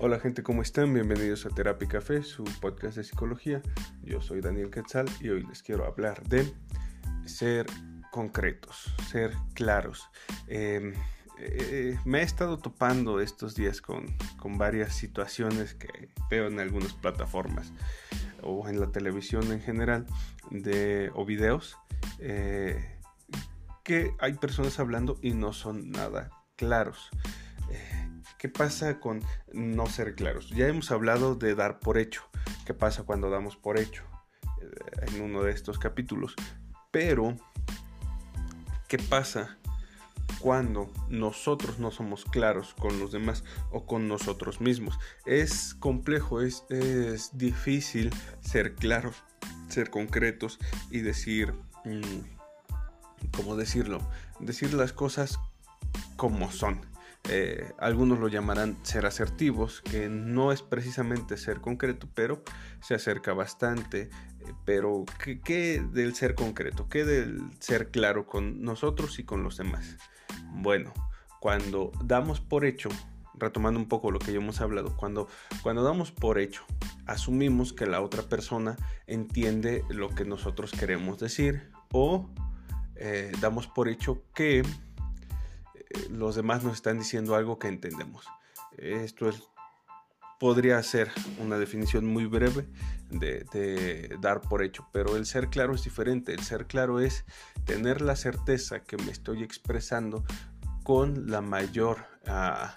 Hola gente, ¿cómo están? Bienvenidos a Terapia Café, su podcast de psicología. Yo soy Daniel Quetzal y hoy les quiero hablar de ser concretos, ser claros. Em, eh, me he estado topando estos días con, varias situaciones que veo en algunas plataformas o en la televisión en general de, o videos eh, que hay personas hablando y no son nada claros. ¿Qué pasa con no ser claros? Ya hemos hablado de dar por hecho. ¿Qué pasa cuando damos por hecho? Eh, en uno de estos capítulos. Pero, ¿qué pasa cuando nosotros no somos claros con los demás o con nosotros mismos? Es complejo, es, difícil ser claros, ser concretos y decir, mm, ¿cómo decirlo? Decir las cosas como son. Eh, algunos lo llamarán ser asertivos, que no es precisamente ser concreto, pero se acerca bastante. Eh, pero, ¿qué, del ser concreto? ¿Qué del ser claro con nosotros y con los demás? Bueno, cuando damos por hecho, retomando un poco lo que ya hemos hablado, cuando, cuando damos por hecho, asumimos que la otra persona entiende lo que nosotros queremos decir o eh, damos por hecho que los demás nos están diciendo algo que entendemos. Esto es, podría ser una definición muy breve de, dar por hecho, pero el ser claro es diferente. El ser claro es tener la certeza que me estoy expresando con la mayor ah,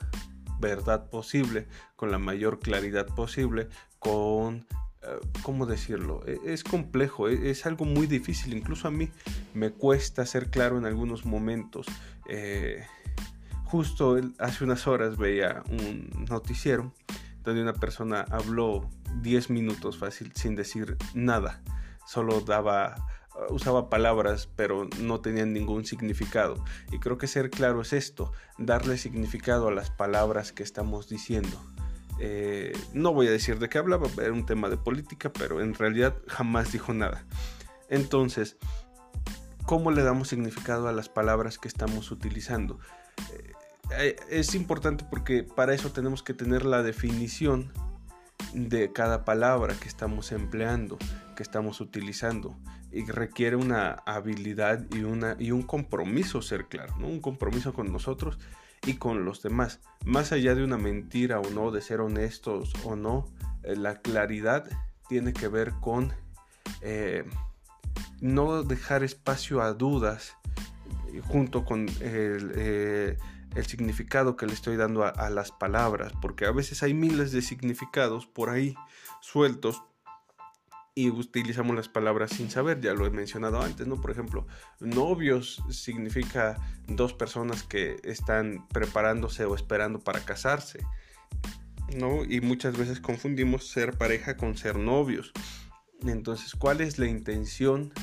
verdad posible, con la mayor claridad posible, con ah, ¿cómo decirlo? E, es complejo, e, es, algo muy difícil, incluso a mí me cuesta ser claro en algunos momentos. Eh, Justo hace unas horas veía un noticiero donde una persona habló 10 minutos fácil sin decir nada. Solo daba usaba palabras pero no tenían ningún significado. Y creo que ser claro es esto, darle significado a las palabras que estamos diciendo. Eh, no voy a decir de qué hablaba, era un tema de política, pero en realidad jamás dijo nada. Entonces, ¿cómo le damos significado a las palabras que estamos utilizando? Eh, es importante porque para eso tenemos que tener la definición de cada palabra que estamos empleando, que estamos utilizando. Y requiere una habilidad y, una, y un compromiso ser claro, ¿no? un compromiso con nosotros y con los demás. Más allá de una mentira o no, de ser honestos o no, eh, la claridad tiene que ver con eh, no dejar espacio a dudas junto con el, el significado que le estoy dando a, las palabras, porque a veces hay miles de significados por ahí sueltos y utilizamos las palabras sin saber, ya lo he mencionado antes, ¿no? Por ejemplo, novios significa dos personas que están preparándose o esperando para casarse, ¿no? Y muchas veces confundimos ser pareja con ser novios. Entonces, ¿cuál es la intención?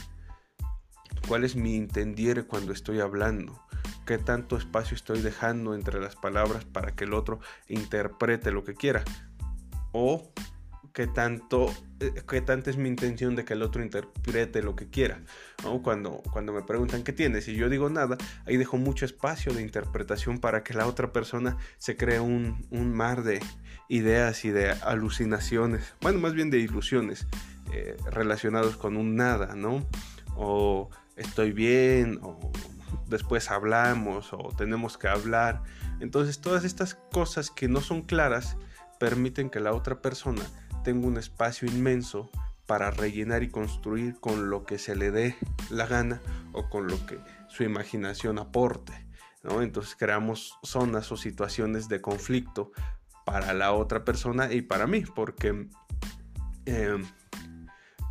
¿Cuál es mi entendiere cuando estoy hablando? Qué tanto espacio estoy dejando entre las palabras para que el otro interprete lo que quiera. O qué tanto, eh, qué tanta es mi intención de que el otro interprete lo que quiera. Cuando, cuando me preguntan qué tienes y yo digo nada, ahí dejo mucho espacio de interpretación para que la otra persona se cree un, mar de ideas y de alucinaciones, bueno, más bien de ilusiones eh, relacionados con un nada, ¿no? O estoy bien, o después hablamos o tenemos que hablar. Entonces todas estas cosas que no son claras permiten que la otra persona tenga un espacio inmenso para rellenar y construir con lo que se le dé la gana o con lo que su imaginación aporte. ¿no? Entonces creamos zonas o situaciones de conflicto para la otra persona y para mí, porque eh,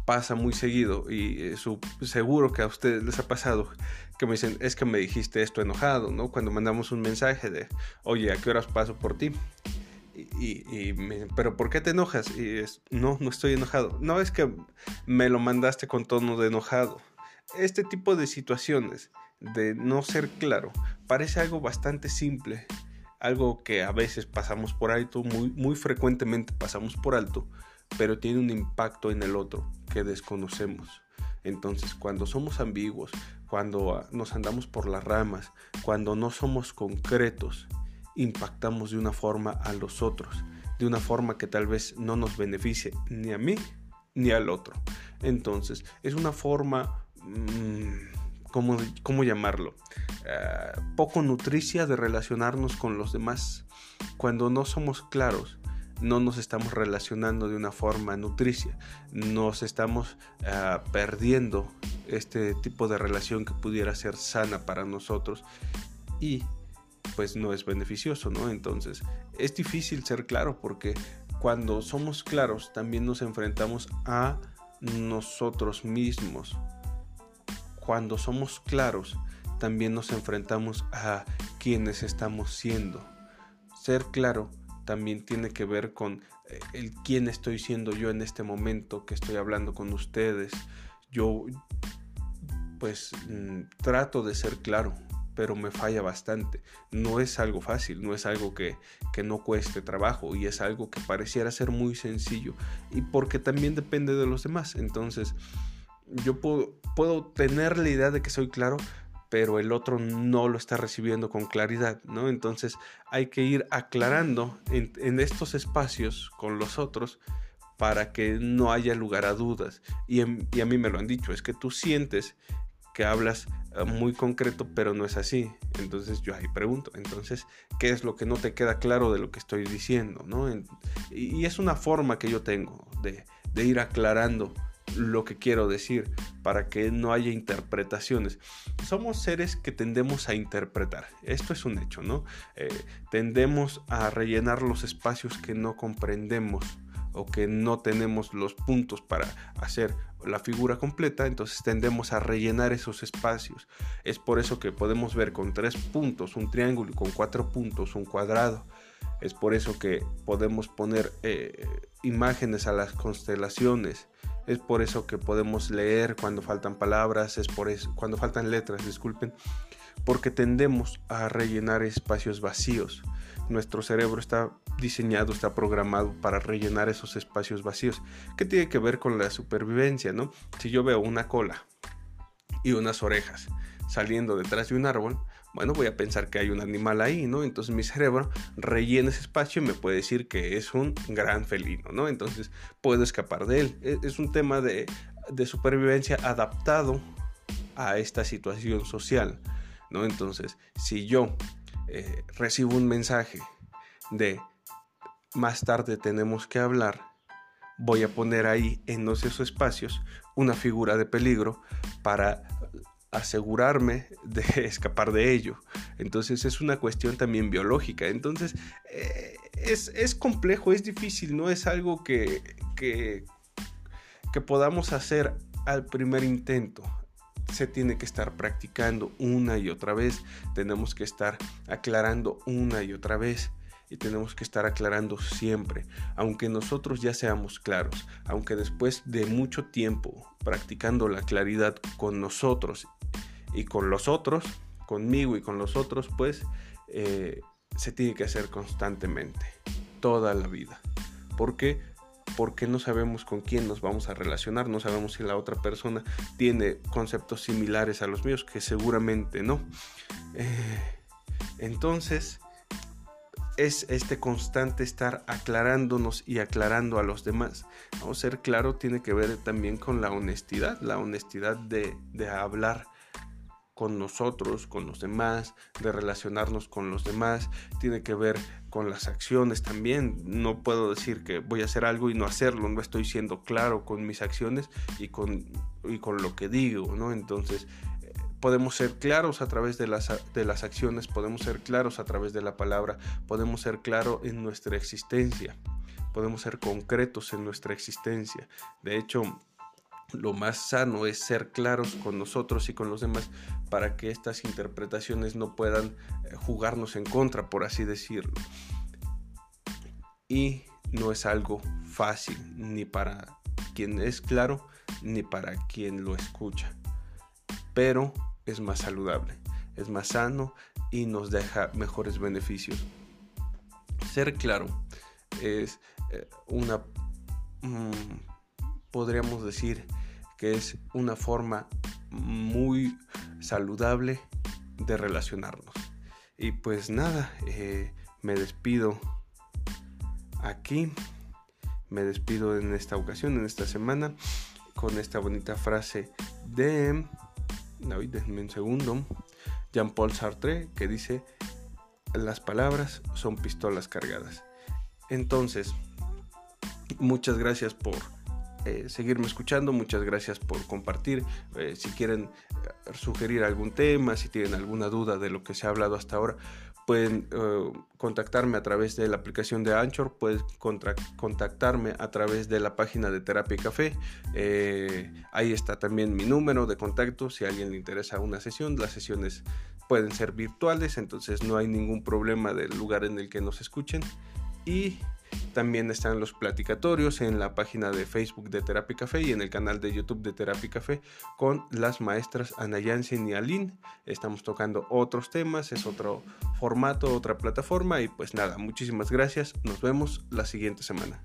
pasa muy seguido y eh, seguro que a ustedes les ha pasado que me dicen, es que me dijiste esto enojado, ¿no? Cuando mandamos un mensaje de, oye, ¿a qué horas paso por ti? Y, pero ¿por qué te enojas? Y es, no, no estoy enojado. No es que me lo mandaste con tono de enojado. Este tipo de situaciones de no ser claro parece algo bastante simple, algo que a veces pasamos por alto, muy, muy frecuentemente pasamos por alto, pero tiene un impacto en el otro desconocemos. Entonces, cuando somos ambiguos, cuando ah, nos andamos por las ramas, cuando no somos concretos, impactamos de una forma a los otros. de una forma que tal vez no nos beneficie ni a mí ni al otro. Entonces, es una forma, mm, ¿cómo, llamarlo? Ah, poco nutricia de relacionarnos con los demás. Cuando no somos claros, no nos estamos relacionando de una forma nutricia, nos estamos ah, perdiendo este tipo de relación que pudiera ser sana para nosotros y pues no es beneficioso, ¿no? Entonces es difícil ser claro porque cuando somos claros también nos enfrentamos a nosotros mismos. Cuando somos claros también nos enfrentamos a quienes estamos siendo. Ser claro también tiene que ver con eh, el quién estoy siendo yo en este momento que estoy hablando con ustedes. Yo pues mm, trato de ser claro, pero me falla bastante. No es algo fácil, no es algo que, no cueste trabajo y es algo que pareciera ser muy sencillo y porque también depende de los demás. Entonces, yo puedo, puedo tener la idea de que soy claro, pero el otro no lo está recibiendo con claridad, ¿no? Entonces hay que ir aclarando en, estos espacios con los otros para que no haya lugar a dudas. Y, a mí me lo han dicho, es que tú sientes que hablas eh, muy concreto, pero no es así. Entonces yo ahí pregunto, entonces, ¿qué es lo que no te queda claro de lo que estoy diciendo? ¿no? Y, es una forma que yo tengo de, ir aclarando lo que quiero decir para que no haya interpretaciones. Somos seres que tendemos a interpretar. Esto es un hecho, ¿no? Eh, tendemos a rellenar los espacios que no comprendemos o que no tenemos los puntos para hacer la figura completa, entonces tendemos a rellenar esos espacios. Es por eso que podemos ver con tres puntos un triángulo y con cuatro puntos un cuadrado. Es por eso que podemos poner eh, imágenes a las constelaciones. Es por eso que podemos leer cuando faltan palabras, es por eso cuando faltan letras, disculpen, porque tendemos a rellenar espacios vacíos. Nuestro cerebro está diseñado, está programado para rellenar esos espacios vacíos. ¿Qué tiene que ver con la supervivencia, no? Si yo veo una cola y unas orejas saliendo detrás de un árbol, bueno, voy a pensar que hay un animal ahí, ¿no? Entonces mi cerebro rellena ese espacio y me puede decir que es un gran felino, ¿no? Entonces puedo escapar de él. E, es un tema de, supervivencia adaptado a esta situación social, ¿no? Entonces, si yo eh, recibo un mensaje de más tarde tenemos que hablar, voy a poner ahí en esos espacios una figura de peligro para asegurarme de escapar de ello. Entonces es una cuestión también biológica. Entonces eh, es, complejo, es difícil, no es algo que, que, que podamos hacer al primer intento se tiene que estar practicando una y otra vez, tenemos que estar aclarando una y otra vez y tenemos que estar aclarando siempre, aunque nosotros ya seamos claros, aunque después de mucho tiempo practicando la claridad con nosotros y con los otros, conmigo y con los otros, pues eh, se tiene que hacer constantemente, toda la vida. ¿Por qué? Porque no sabemos con quién nos vamos a relacionar, no sabemos si la otra persona tiene conceptos similares a los míos, que seguramente no. Eh, entonces, es este constante estar aclarándonos y aclarando a los demás. A ser claro, tiene que ver también con la honestidad, la honestidad de, de hablar con nosotros, con los demás, de relacionarnos con los demás, tiene que ver con las acciones también. No puedo decir que voy a hacer algo y no hacerlo, no estoy siendo claro con mis acciones y con, y con lo que digo, ¿no? Entonces, eh, podemos ser claros a través de las, de las acciones, podemos ser claros a través de la palabra, podemos ser claros en nuestra existencia, podemos ser concretos en nuestra existencia. De hecho, lo más sano es ser claros con nosotros y con los demás para que estas interpretaciones no puedan eh, jugarnos en contra, por así decirlo. Y no es algo fácil ni para quien es claro ni para quien lo escucha, pero es más saludable, es más sano y nos deja mejores beneficios. Ser claro es eh, una... Mm, podríamos decir que es una forma muy saludable de relacionarnos. Y pues nada, eh, me despido aquí me despido en esta ocasión, en esta semana, con esta bonita frase de, déjenme un segundo, Jean-Paul Sartre, que dice, las palabras son pistolas cargadas. Entonces, muchas gracias por eh, seguirme escuchando, muchas gracias por compartir. Eh, si quieren eh, sugerir algún tema, si tienen alguna duda de lo que se ha hablado hasta ahora, pueden contactarme a través de la aplicación de Anchor, pueden contactarme a través de la página de Terapia y Café. ahí está también mi número de contacto si a alguien le interesa una sesión. Las sesiones pueden ser virtuales, entonces no hay ningún problema del lugar en el que nos escuchen. Y también están los platicatorios en la página de Facebook de Terapia Café y en el canal de YouTube de Terapia Café con las maestras Ana Yansen y Aline. Estamos tocando otros temas, es otro formato, otra plataforma y pues nada, muchísimas gracias. Nos vemos la siguiente semana.